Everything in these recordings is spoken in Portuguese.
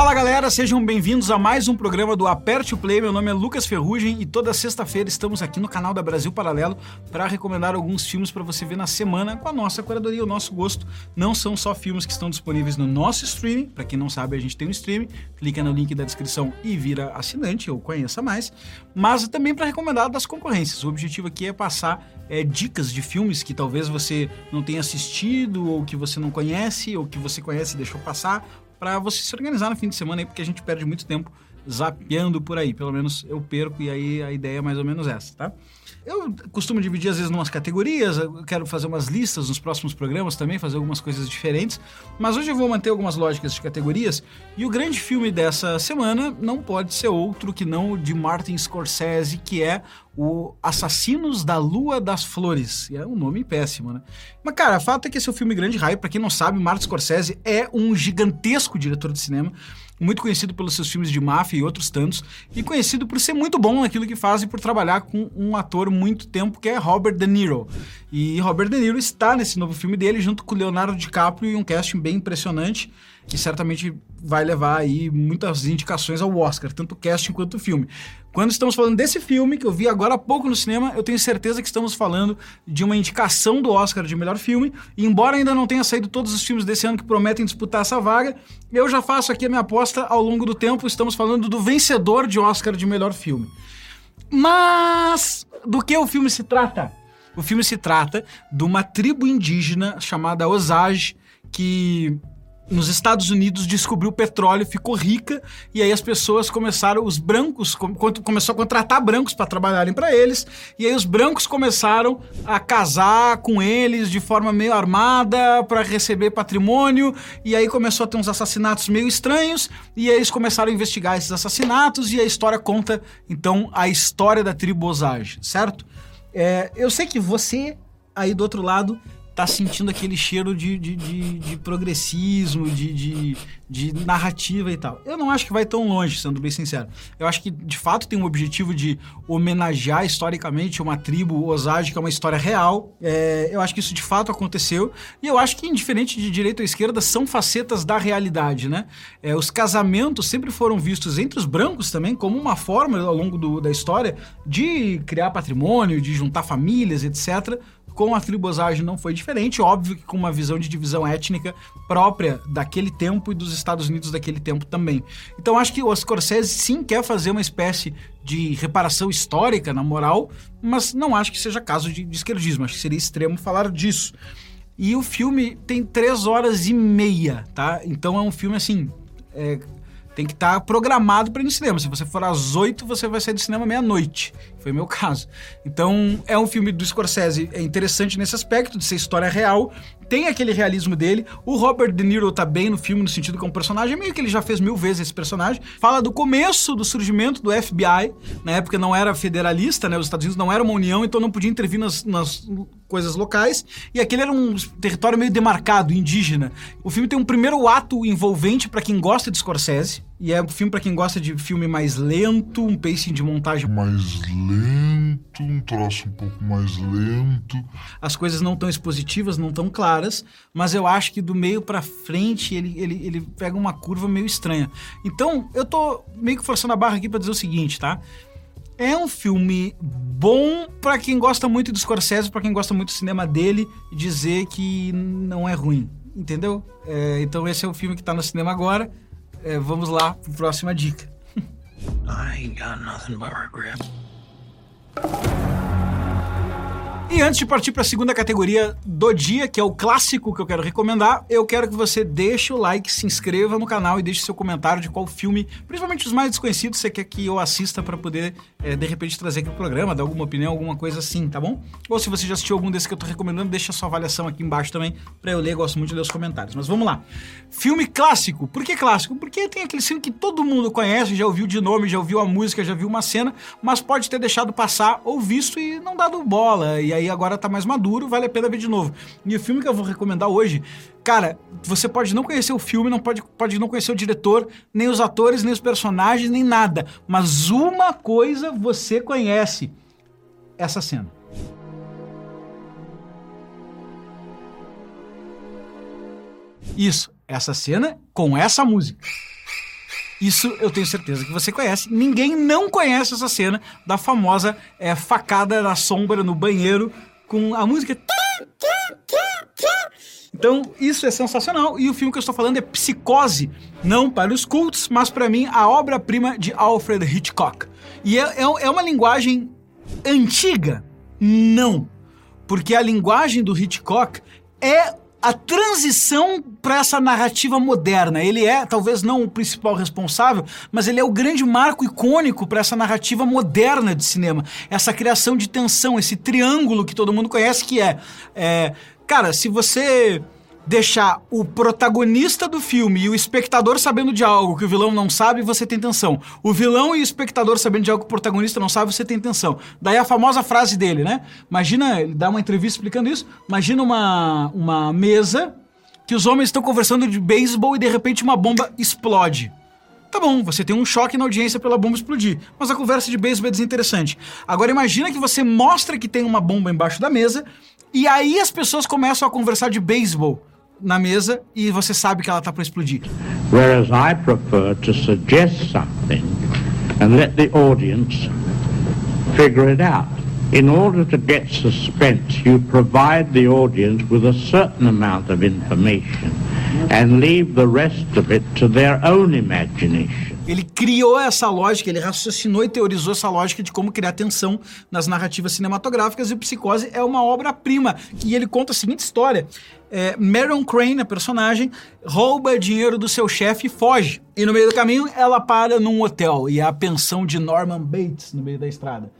Fala galera, sejam bem-vindos a mais um programa do Aperte o Play. Meu nome é Lucas Ferrugem e toda sexta-feira estamos aqui no canal da Brasil Paralelo para recomendar alguns filmes para você ver na semana com a nossa curadoria, o nosso gosto. Não são só filmes que estão disponíveis no nosso streaming, para quem não sabe, a gente tem um streaming, clica no link da descrição e vira assinante ou conheça mais, mas também para recomendar das concorrências. O objetivo aqui é passar é, dicas de filmes que talvez você não tenha assistido ou que você não conhece ou que você conhece e deixou passar para você se organizar no fim de semana aí, porque a gente perde muito tempo zapeando por aí. Pelo menos eu perco e aí a ideia é mais ou menos essa, tá? Eu costumo dividir às vezes em umas categorias, eu quero fazer umas listas nos próximos programas também, fazer algumas coisas diferentes, mas hoje eu vou manter algumas lógicas de categorias e o grande filme dessa semana não pode ser outro que não o de Martin Scorsese, que é o Assassinos da Lua das Flores. E é um nome péssimo, né? Mas, cara, o fato é que esse é um filme grande raio. Pra quem não sabe, Martin Scorsese é um gigantesco diretor de cinema muito conhecido pelos seus filmes de máfia e outros tantos, e conhecido por ser muito bom naquilo que faz e por trabalhar com um ator muito tempo que é Robert De Niro. E Robert De Niro está nesse novo filme dele junto com Leonardo DiCaprio e um casting bem impressionante que certamente vai levar aí muitas indicações ao Oscar, tanto casting quanto filme. Quando estamos falando desse filme, que eu vi agora há pouco no cinema, eu tenho certeza que estamos falando de uma indicação do Oscar de melhor filme, e embora ainda não tenha saído todos os filmes desse ano que prometem disputar essa vaga, eu já faço aqui a minha aposta ao longo do tempo, estamos falando do vencedor de Oscar de melhor filme. Mas do que o filme se trata? O filme se trata de uma tribo indígena chamada Osage, que nos Estados Unidos descobriu petróleo, ficou rica e aí as pessoas começaram, os brancos começou a contratar brancos para trabalharem para eles e aí os brancos começaram a casar com eles de forma meio armada para receber patrimônio e aí começou a ter uns assassinatos meio estranhos e aí eles começaram a investigar esses assassinatos e a história conta então a história da tribo Osage, certo? É, eu sei que você aí do outro lado tá sentindo aquele cheiro de, de, de, de progressismo, de, de, de, narrativa e tal. Eu não acho que vai tão longe, sendo bem sincero. Eu acho que, de fato, tem um objetivo de homenagear historicamente uma tribo Osage, que é uma história real. É, eu acho que isso, de fato, aconteceu. E eu acho que, indiferente de direita ou esquerda, são facetas da realidade, né? É, os casamentos sempre foram vistos entre os brancos também como uma forma, ao longo do, da história, de criar patrimônio, de juntar famílias, etc., com a tribosagem não foi diferente, óbvio que com uma visão de divisão étnica própria daquele tempo e dos Estados Unidos daquele tempo também. Então acho que o Scorsese sim quer fazer uma espécie de reparação histórica, na moral, mas não acho que seja caso de, de esquerdismo, acho que seria extremo falar disso. E o filme tem três horas e meia, tá? Então é um filme assim. É, tem que estar tá programado para ir no cinema. Se você for às 8, você vai sair do cinema meia-noite. Foi meu caso. Então, é um filme do Scorsese, é interessante nesse aspecto de ser história real, tem aquele realismo dele. O Robert De Niro tá bem no filme, no sentido que é um personagem, meio que ele já fez mil vezes esse personagem. Fala do começo do surgimento do FBI, na época não era federalista, né? Os Estados Unidos não era uma união, então não podia intervir nas, nas coisas locais. E aquele era um território meio demarcado, indígena. O filme tem um primeiro ato envolvente para quem gosta de Scorsese. E é um filme para quem gosta de filme mais lento, um pacing de montagem mais lento, um troço um pouco mais lento. As coisas não tão expositivas, não tão claras, mas eu acho que do meio para frente ele, ele, ele pega uma curva meio estranha. Então, eu tô meio que forçando a barra aqui para dizer o seguinte, tá? É um filme bom para quem gosta muito do Scorsese, para quem gosta muito do cinema dele, dizer que não é ruim, entendeu? É, então esse é o filme que tá no cinema agora. É, vamos lá para a próxima dica. I ain't got nothing but regret. E antes de partir para a segunda categoria do dia, que é o clássico que eu quero recomendar, eu quero que você deixe o like, se inscreva no canal e deixe seu comentário de qual filme, principalmente os mais desconhecidos, você quer que eu assista para poder, é, de repente, trazer aqui o programa, dar alguma opinião, alguma coisa assim, tá bom? Ou se você já assistiu algum desses que eu tô recomendando, deixa sua avaliação aqui embaixo também para eu ler, gosto muito de ler os comentários. Mas vamos lá. Filme clássico. Por que clássico? Porque tem aquele filme que todo mundo conhece, já ouviu de nome, já ouviu a música, já viu uma cena, mas pode ter deixado passar ou visto e não dado bola. E aí aí agora tá mais maduro, vale a pena ver de novo. E o filme que eu vou recomendar hoje, cara, você pode não conhecer o filme, não pode, pode não conhecer o diretor, nem os atores, nem os personagens, nem nada. Mas uma coisa você conhece: essa cena. Isso, essa cena com essa música. Isso eu tenho certeza que você conhece. Ninguém não conhece essa cena da famosa é, facada na sombra no banheiro com a música. Então, isso é sensacional. E o filme que eu estou falando é Psicose. Não para os cultos, mas para mim, a obra-prima de Alfred Hitchcock. E é, é, é uma linguagem antiga? Não. Porque a linguagem do Hitchcock é a transição para essa narrativa moderna. Ele é, talvez não o principal responsável, mas ele é o grande marco icônico para essa narrativa moderna de cinema. Essa criação de tensão, esse triângulo que todo mundo conhece, que é, é cara, se você deixar o protagonista do filme e o espectador sabendo de algo que o vilão não sabe, você tem tensão. O vilão e o espectador sabendo de algo que o protagonista não sabe, você tem tensão. Daí a famosa frase dele, né? Imagina, ele dá uma entrevista explicando isso. Imagina uma, uma mesa que os homens estão conversando de beisebol e de repente uma bomba explode. Tá bom, você tem um choque na audiência pela bomba explodir, mas a conversa de beisebol é desinteressante. Agora imagina que você mostra que tem uma bomba embaixo da mesa e aí as pessoas começam a conversar de beisebol na mesa e você sabe que ela está para explodir. Whereas I prefer to suggest something and let the audience figure it out. In order to get suspense, you provide the audience with a certain amount of information and leave the rest of it to their own imagination. Ele criou essa lógica, ele raciocinou e teorizou essa lógica de como criar tensão nas narrativas cinematográficas e o Psicose é uma obra-prima. E ele conta a seguinte história. É, Marion Crane, a personagem, rouba dinheiro do seu chefe e foge. E no meio do caminho ela para num hotel e é a pensão de Norman Bates no meio da estrada.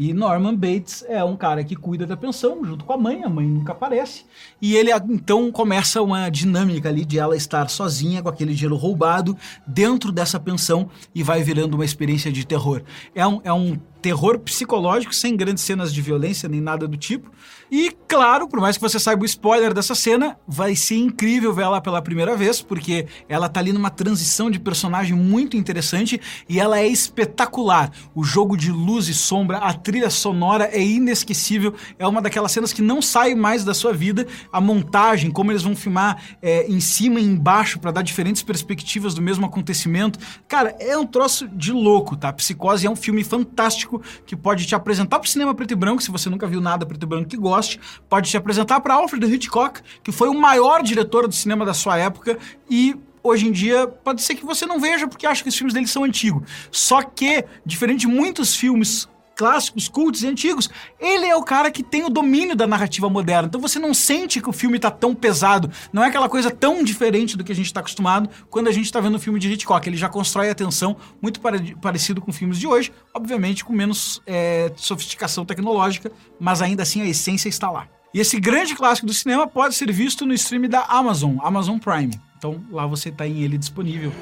E Norman Bates é um cara que cuida da pensão junto com a mãe, a mãe nunca aparece. E ele então começa uma dinâmica ali de ela estar sozinha com aquele dinheiro roubado dentro dessa pensão e vai virando uma experiência de terror. É um, é um terror psicológico, sem grandes cenas de violência nem nada do tipo. E, claro, por mais que você saiba o spoiler dessa cena, vai ser incrível ver ela pela primeira vez, porque ela tá ali numa transição de personagem muito interessante e ela é espetacular. O jogo de luz e sombra, a trilha sonora é inesquecível, é uma daquelas cenas que não sai mais da sua vida. A montagem, como eles vão filmar é, em cima e embaixo para dar diferentes perspectivas do mesmo acontecimento. Cara, é um troço de louco, tá? Psicose é um filme fantástico que pode te apresentar pro cinema preto e branco, se você nunca viu nada preto e branco que goste, pode te apresentar para Alfred Hitchcock, que foi o maior diretor do cinema da sua época e hoje em dia pode ser que você não veja porque acha que os filmes dele são antigos. Só que, diferente de muitos filmes clássicos, cultos e antigos, ele é o cara que tem o domínio da narrativa moderna. Então você não sente que o filme tá tão pesado, não é aquela coisa tão diferente do que a gente está acostumado quando a gente está vendo o filme de Hitchcock. Ele já constrói a tensão muito parecido com filmes de hoje, obviamente com menos é, sofisticação tecnológica, mas ainda assim a essência está lá. E esse grande clássico do cinema pode ser visto no stream da Amazon, Amazon Prime. Então lá você está em ele disponível.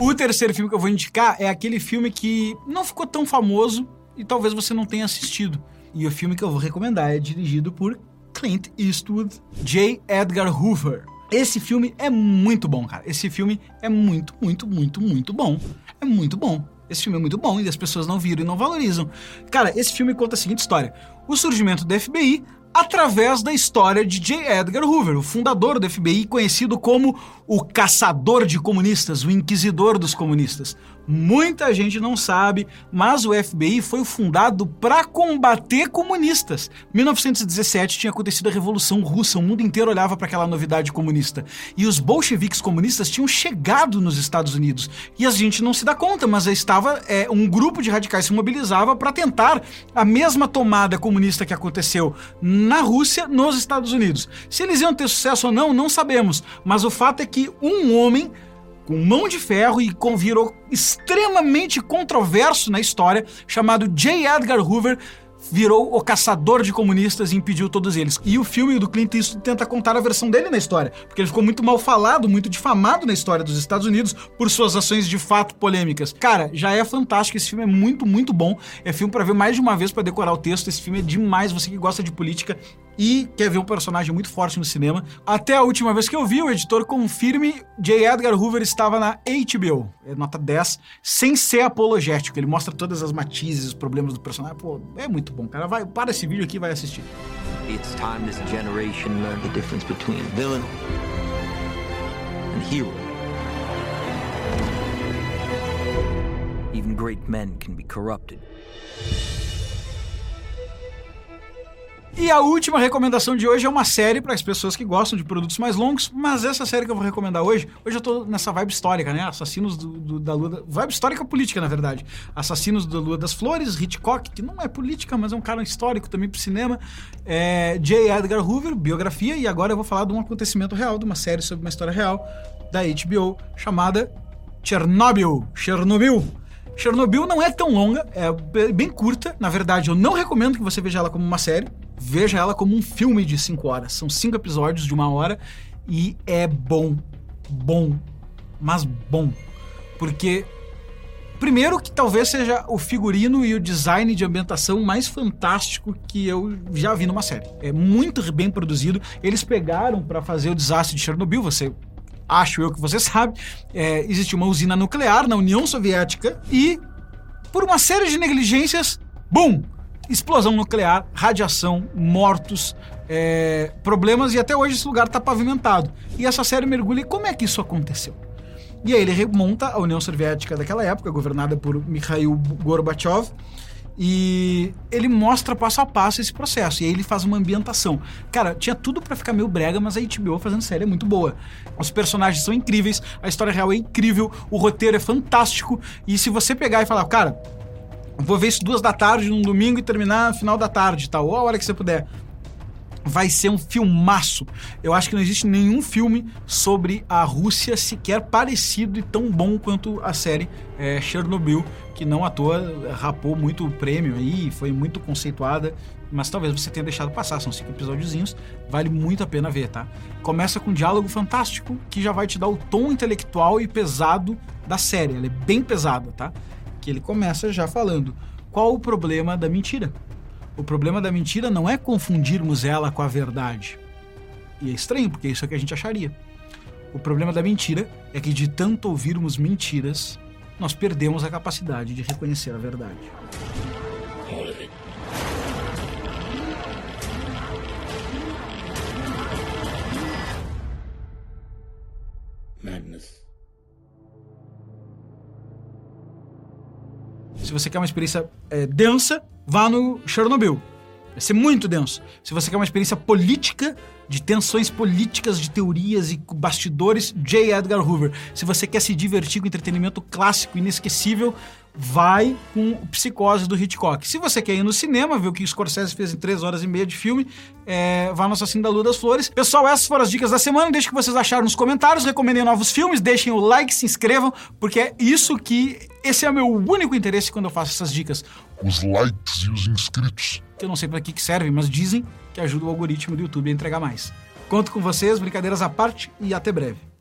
O terceiro filme que eu vou indicar é aquele filme que não ficou tão famoso e talvez você não tenha assistido. E o filme que eu vou recomendar é dirigido por Clint Eastwood, J. Edgar Hoover. Esse filme é muito bom, cara. Esse filme é muito, muito, muito, muito bom. É muito bom. Esse filme é muito bom e as pessoas não viram e não valorizam. Cara, esse filme conta a seguinte história: o surgimento do FBI através da história de J. Edgar Hoover, o fundador do FBI, conhecido como o caçador de comunistas, o inquisidor dos comunistas. Muita gente não sabe, mas o FBI foi fundado para combater comunistas. 1917 tinha acontecido a Revolução Russa, o mundo inteiro olhava para aquela novidade comunista. E os bolcheviques comunistas tinham chegado nos Estados Unidos. E a gente não se dá conta, mas estava é, um grupo de radicais se mobilizava para tentar a mesma tomada comunista que aconteceu na Rússia nos Estados Unidos. Se eles iam ter sucesso ou não, não sabemos. Mas o fato é que um homem com mão de ferro e com virou extremamente controverso na história, chamado J. Edgar Hoover, virou o caçador de comunistas e impediu todos eles. E o filme do Clint Eastwood tenta contar a versão dele na história, porque ele ficou muito mal falado, muito difamado na história dos Estados Unidos por suas ações de fato polêmicas. Cara, já é fantástico, esse filme é muito, muito bom. É filme para ver mais de uma vez para decorar o texto. Esse filme é demais, você que gosta de política e quer ver um personagem muito forte no cinema. Até a última vez que eu vi, o editor confirme, J. Edgar Hoover estava na HBO, é nota 10, sem ser apologético. Ele mostra todas as matizes, os problemas do personagem. Pô, é muito bom, cara. Vai, para esse vídeo aqui e vai assistir. It's time this generation learned the difference between villain and hero. Even great men can be corrupted. E a última recomendação de hoje é uma série para as pessoas que gostam de produtos mais longos, mas essa série que eu vou recomendar hoje, hoje eu tô nessa vibe histórica, né? Assassinos do, do- da Lua. da- Vibe histórica política, na verdade. Assassinos da Lua das Flores, Hitchcock, que não é política, mas é um cara histórico também pro cinema. É, J. Edgar Hoover, biografia, e agora eu vou falar de um acontecimento real, de uma série sobre uma história real da HBO chamada Chernobyl. Chernobyl. Chernobyl não é tão longa, é be- bem curta. Na verdade, eu não recomendo que você veja ela como uma série. Veja ela como um filme de cinco horas. São cinco episódios de uma hora e é bom. Bom. Mas bom. Porque, primeiro, que talvez seja o figurino e o design de ambientação mais fantástico que eu já vi numa série. É muito bem produzido. Eles pegaram para fazer o desastre de Chernobyl. Você acho eu que você sabe, é, uma usina nuclear na União Soviética e, por uma série de negligências, bum! Explosão nuclear, radiação, mortos, é, problemas e até hoje esse lugar está pavimentado. E essa série mergulha em como é que isso aconteceu. E aí ele remonta a União Soviética daquela época, governada por Mikhail Gorbachev, e ele mostra passo a passo esse processo. E aí ele faz uma ambientação. Cara, tinha tudo pra ficar meio brega, mas a HBO fazendo série é muito boa. Os personagens são incríveis, a história real é incrível, o roteiro é fantástico. E se você pegar e falar, cara, vou ver isso duas da tarde num domingo e terminar no final da tarde, tal, ou a hora que você puder vai ser um filmaço. Eu acho que não existe nenhum filme sobre a Rússia sequer parecido e tão bom quanto a série é, Chernobyl, que não à toa rapou muito prêmio aí, foi muito conceituada, mas talvez você tenha deixado passar, são cinco episódiozinhos, vale muito a pena ver, tá? Começa com um diálogo fantástico que já vai te dar o tom intelectual e pesado da série, ela é bem pesada, tá? Que ele começa já falando qual o problema da mentira. O problema da mentira não é confundirmos ela com a verdade. E é estranho, porque é isso que a gente acharia. O problema da mentira é que de tanto ouvirmos mentiras, nós perdemos a capacidade de reconhecer a verdade. Se você quer uma experiência é, densa, vá no Chernobyl. Vai ser muito denso. Se você quer uma experiência política, de tensões políticas, de teorias e bastidores, J. Edgar Hoover. Se você quer se divertir com entretenimento clássico, inesquecível, vai com o Psicose do Hitchcock. Se você quer ir no cinema, ver o que o Scorsese fez em 3 horas e meia de filme, é, vá no Assassino da Lua das Flores. Pessoal, essas foram as dicas da semana. Deixe o que vocês acharam nos comentários, recomendem novos filmes, deixem o like, se inscrevam, porque é isso que... Esse é o meu único interesse quando eu faço essas dicas. Os likes e os inscritos. Que eu não sei para que, que servem, mas dizem que ajuda o algoritmo do YouTube a entregar mais. Conto com vocês, brincadeiras à parte e até breve.